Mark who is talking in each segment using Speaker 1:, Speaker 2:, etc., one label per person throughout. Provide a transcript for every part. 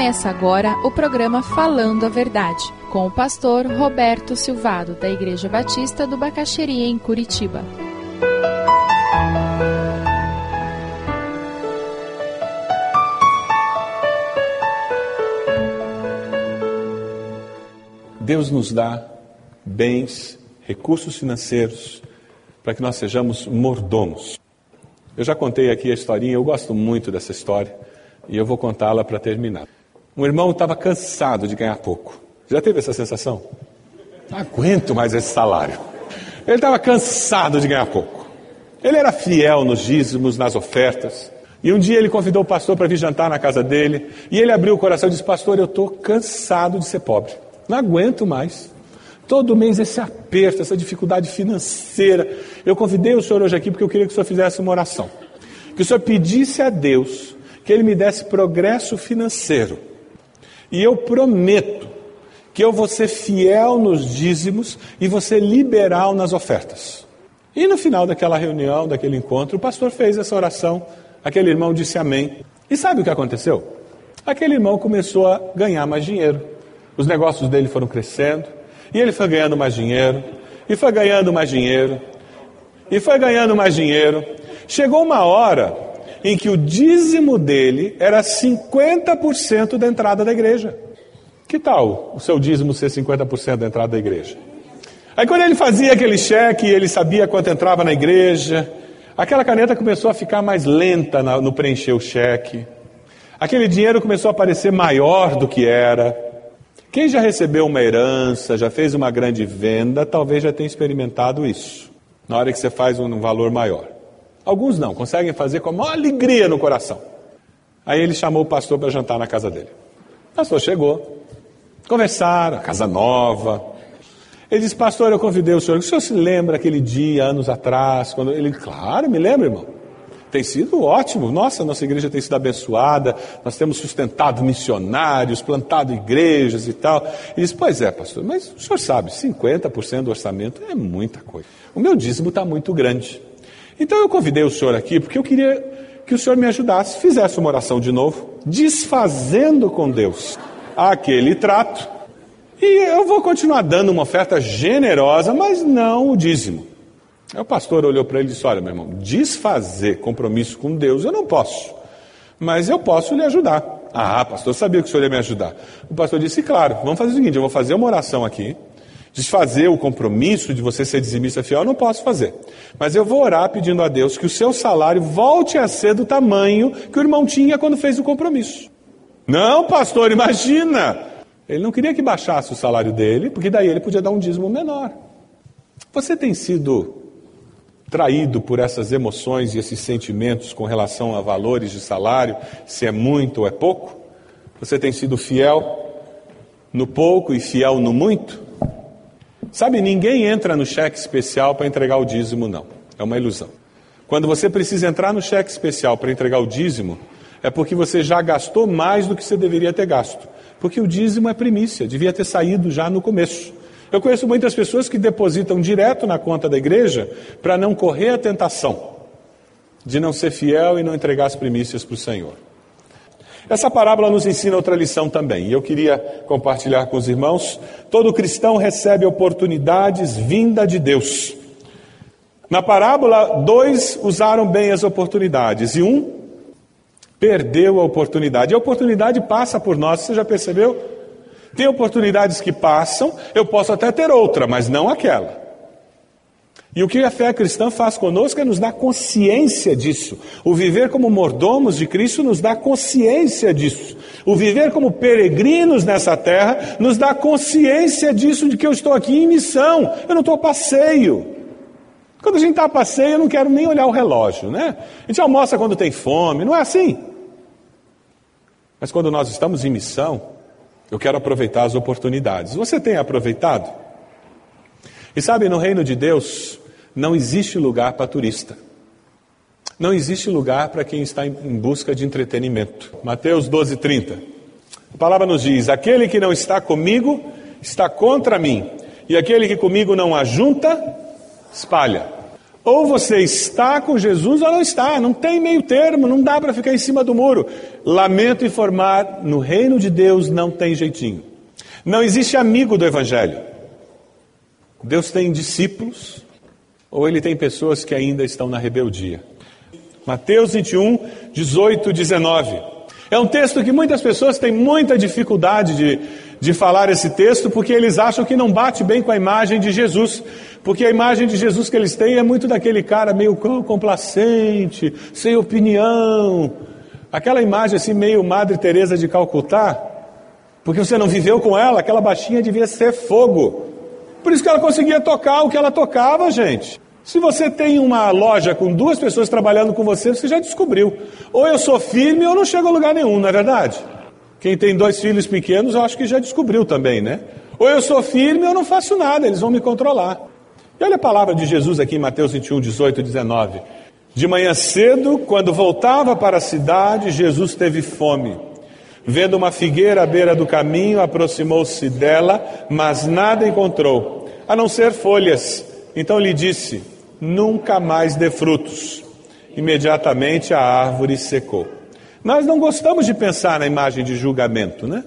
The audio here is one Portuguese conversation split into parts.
Speaker 1: Começa agora o programa Falando a Verdade, com o pastor Roberto Silvado, da Igreja Batista do Bacaxeria, em Curitiba.
Speaker 2: Deus nos dá bens, recursos financeiros, para que nós sejamos mordomos. Eu já contei aqui a historinha, eu gosto muito dessa história e eu vou contá-la para terminar. Um irmão estava cansado de ganhar pouco. Já teve essa sensação? Não aguento mais esse salário. Ele estava cansado de ganhar pouco. Ele era fiel nos dízimos, nas ofertas. E um dia ele convidou o pastor para vir jantar na casa dele. E ele abriu o coração e disse: Pastor, eu estou cansado de ser pobre. Não aguento mais. Todo mês esse aperto, essa dificuldade financeira. Eu convidei o senhor hoje aqui porque eu queria que o senhor fizesse uma oração. Que o senhor pedisse a Deus que ele me desse progresso financeiro. E eu prometo que eu vou ser fiel nos dízimos e vou ser liberal nas ofertas. E no final daquela reunião, daquele encontro, o pastor fez essa oração, aquele irmão disse amém. E sabe o que aconteceu? Aquele irmão começou a ganhar mais dinheiro. Os negócios dele foram crescendo, e ele foi ganhando mais dinheiro, e foi ganhando mais dinheiro, e foi ganhando mais dinheiro. Chegou uma hora em que o dízimo dele era 50% da entrada da igreja. Que tal o seu dízimo ser 50% da entrada da igreja? Aí quando ele fazia aquele cheque, ele sabia quanto entrava na igreja, aquela caneta começou a ficar mais lenta no preencher o cheque. Aquele dinheiro começou a parecer maior do que era. Quem já recebeu uma herança, já fez uma grande venda, talvez já tenha experimentado isso. Na hora que você faz um valor maior. Alguns não, conseguem fazer com a maior alegria no coração. Aí ele chamou o pastor para jantar na casa dele. O pastor chegou, conversaram, casa nova. Ele disse, pastor, eu convidei o senhor. O senhor se lembra aquele dia, anos atrás, quando ele, claro, me lembro, irmão. Tem sido ótimo. Nossa, nossa igreja tem sido abençoada. Nós temos sustentado missionários, plantado igrejas e tal. Ele disse: Pois é, pastor, mas o senhor sabe, 50% do orçamento é muita coisa. O meu dízimo está muito grande. Então eu convidei o senhor aqui porque eu queria que o senhor me ajudasse, fizesse uma oração de novo, desfazendo com Deus aquele trato. E eu vou continuar dando uma oferta generosa, mas não o dízimo. Aí o pastor olhou para ele e disse: Olha, meu irmão, desfazer compromisso com Deus eu não posso, mas eu posso lhe ajudar. Ah, pastor, eu sabia que o senhor ia me ajudar. O pastor disse: Claro, vamos fazer o seguinte: eu vou fazer uma oração aqui. Desfazer o compromisso de você ser dizimista fiel, eu não posso fazer. Mas eu vou orar pedindo a Deus que o seu salário volte a ser do tamanho que o irmão tinha quando fez o compromisso. Não, pastor, imagina! Ele não queria que baixasse o salário dele, porque daí ele podia dar um dízimo menor. Você tem sido traído por essas emoções e esses sentimentos com relação a valores de salário, se é muito ou é pouco? Você tem sido fiel no pouco e fiel no muito? Sabe, ninguém entra no cheque especial para entregar o dízimo, não. É uma ilusão. Quando você precisa entrar no cheque especial para entregar o dízimo, é porque você já gastou mais do que você deveria ter gasto. Porque o dízimo é primícia, devia ter saído já no começo. Eu conheço muitas pessoas que depositam direto na conta da igreja para não correr a tentação de não ser fiel e não entregar as primícias para o Senhor. Essa parábola nos ensina outra lição também, e eu queria compartilhar com os irmãos. Todo cristão recebe oportunidades vinda de Deus. Na parábola, dois usaram bem as oportunidades e um perdeu a oportunidade. E a oportunidade passa por nós, você já percebeu? Tem oportunidades que passam, eu posso até ter outra, mas não aquela. E o que a fé cristã faz conosco é nos dar consciência disso. O viver como mordomos de Cristo nos dá consciência disso. O viver como peregrinos nessa terra nos dá consciência disso, de que eu estou aqui em missão, eu não estou a passeio. Quando a gente está a passeio, eu não quero nem olhar o relógio, né? A gente almoça quando tem fome, não é assim? Mas quando nós estamos em missão, eu quero aproveitar as oportunidades. Você tem aproveitado? E sabe, no reino de Deus, não existe lugar para turista. Não existe lugar para quem está em busca de entretenimento. Mateus 12, 30. A palavra nos diz: Aquele que não está comigo está contra mim, e aquele que comigo não ajunta, espalha. Ou você está com Jesus ou não está, não tem meio termo, não dá para ficar em cima do muro. Lamento informar, no reino de Deus não tem jeitinho. Não existe amigo do Evangelho. Deus tem discípulos, ou ele tem pessoas que ainda estão na rebeldia. Mateus 21, 18, 19. É um texto que muitas pessoas têm muita dificuldade de, de falar esse texto, porque eles acham que não bate bem com a imagem de Jesus. Porque a imagem de Jesus que eles têm é muito daquele cara meio complacente, sem opinião. Aquela imagem assim, meio Madre Teresa de Calcutá, porque você não viveu com ela, aquela baixinha devia ser fogo. Por isso que ela conseguia tocar o que ela tocava, gente. Se você tem uma loja com duas pessoas trabalhando com você, você já descobriu. Ou eu sou firme ou não chego a lugar nenhum, não é verdade? Quem tem dois filhos pequenos, eu acho que já descobriu também, né? Ou eu sou firme ou não faço nada, eles vão me controlar. E olha a palavra de Jesus aqui em Mateus 21, 18 e 19. De manhã cedo, quando voltava para a cidade, Jesus teve fome. Vendo uma figueira à beira do caminho, aproximou-se dela, mas nada encontrou, a não ser folhas então lhe disse: Nunca mais dê frutos. Imediatamente a árvore secou. Nós não gostamos de pensar na imagem de julgamento, né?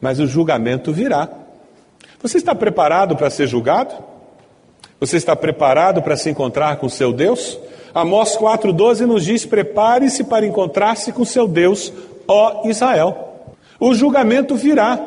Speaker 2: Mas o julgamento virá. Você está preparado para ser julgado? Você está preparado para se encontrar com seu Deus? Amós 4,12 nos diz: Prepare-se para encontrar-se com seu Deus, ó Israel. O julgamento virá.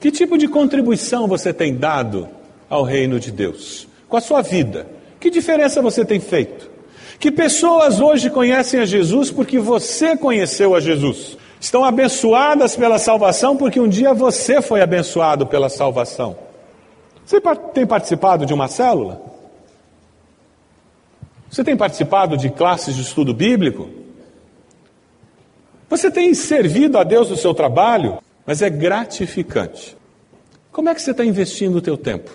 Speaker 2: Que tipo de contribuição você tem dado ao reino de Deus? com a sua vida. Que diferença você tem feito? Que pessoas hoje conhecem a Jesus porque você conheceu a Jesus? Estão abençoadas pela salvação porque um dia você foi abençoado pela salvação. Você tem participado de uma célula? Você tem participado de classes de estudo bíblico? Você tem servido a Deus no seu trabalho? Mas é gratificante. Como é que você está investindo o teu tempo?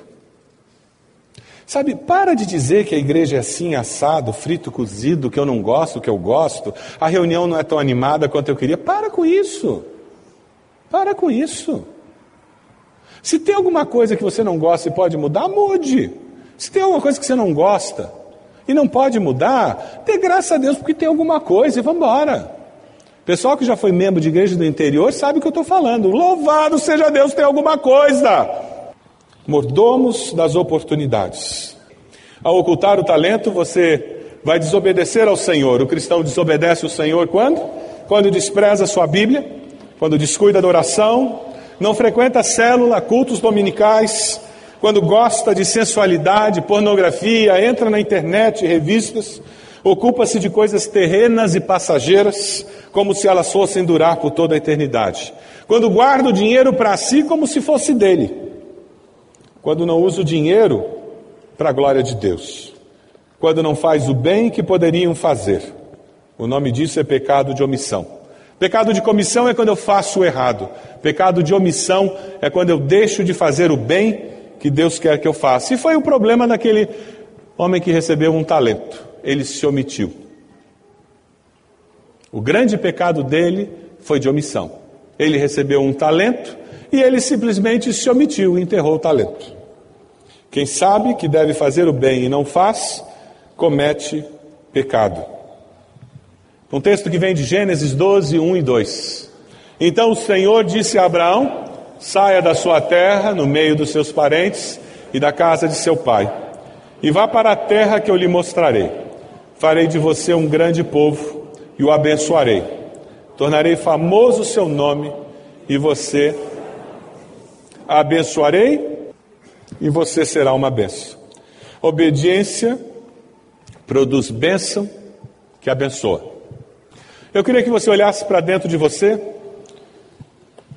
Speaker 2: Sabe, para de dizer que a igreja é assim, assado, frito, cozido, que eu não gosto, que eu gosto, a reunião não é tão animada quanto eu queria. Para com isso. Para com isso. Se tem alguma coisa que você não gosta e pode mudar, mude. Se tem alguma coisa que você não gosta e não pode mudar, dê graças a Deus porque tem alguma coisa e vamos embora. Pessoal que já foi membro de igreja do interior sabe o que eu estou falando. Louvado seja Deus, tem alguma coisa mordomos das oportunidades. Ao ocultar o talento, você vai desobedecer ao Senhor. O cristão desobedece ao Senhor quando? Quando despreza a sua Bíblia, quando descuida da oração, não frequenta célula, cultos dominicais, quando gosta de sensualidade, pornografia, entra na internet, revistas, ocupa-se de coisas terrenas e passageiras, como se elas fossem durar por toda a eternidade. Quando guarda o dinheiro para si como se fosse dele quando não usa o dinheiro para a glória de Deus, quando não faz o bem que poderiam fazer. O nome disso é pecado de omissão. Pecado de comissão é quando eu faço o errado. Pecado de omissão é quando eu deixo de fazer o bem que Deus quer que eu faça. E foi o problema daquele homem que recebeu um talento. Ele se omitiu. O grande pecado dele foi de omissão. Ele recebeu um talento e ele simplesmente se omitiu e enterrou o talento. Quem sabe que deve fazer o bem e não faz, comete pecado. Um texto que vem de Gênesis 12, 1 e 2. Então o Senhor disse a Abraão: saia da sua terra, no meio dos seus parentes e da casa de seu pai, e vá para a terra que eu lhe mostrarei. Farei de você um grande povo e o abençoarei. Tornarei famoso o seu nome e você abençoarei e você será uma bênção. Obediência produz bênção que abençoa. Eu queria que você olhasse para dentro de você.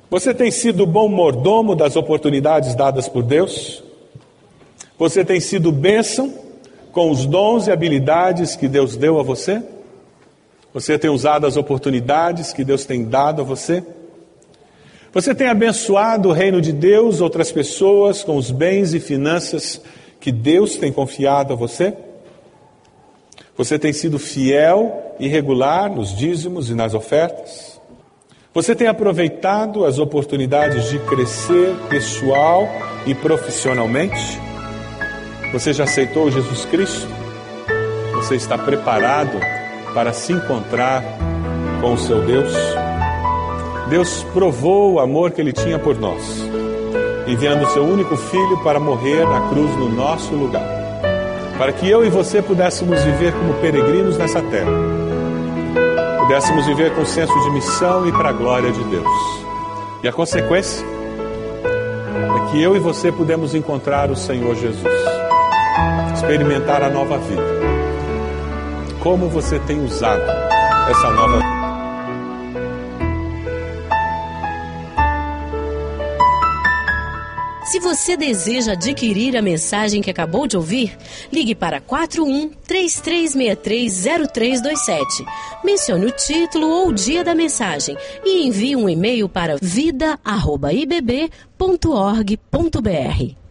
Speaker 2: Você tem sido bom mordomo das oportunidades dadas por Deus? Você tem sido bênção com os dons e habilidades que Deus deu a você? Você tem usado as oportunidades que Deus tem dado a você? Você tem abençoado o reino de Deus, outras pessoas, com os bens e finanças que Deus tem confiado a você? Você tem sido fiel e regular nos dízimos e nas ofertas? Você tem aproveitado as oportunidades de crescer pessoal e profissionalmente? Você já aceitou Jesus Cristo? Você está preparado para se encontrar com o seu Deus? Deus provou o amor que ele tinha por nós, enviando seu único filho para morrer na cruz no nosso lugar, para que eu e você pudéssemos viver como peregrinos nessa terra, pudéssemos viver com senso de missão e para a glória de Deus. E a consequência é que eu e você pudemos encontrar o Senhor Jesus, experimentar a nova vida. Como você tem usado essa nova?
Speaker 3: Se você deseja adquirir a mensagem que acabou de ouvir, ligue para 41 33630327. Mencione o título ou o dia da mensagem e envie um e-mail para vida@ibb.org.br.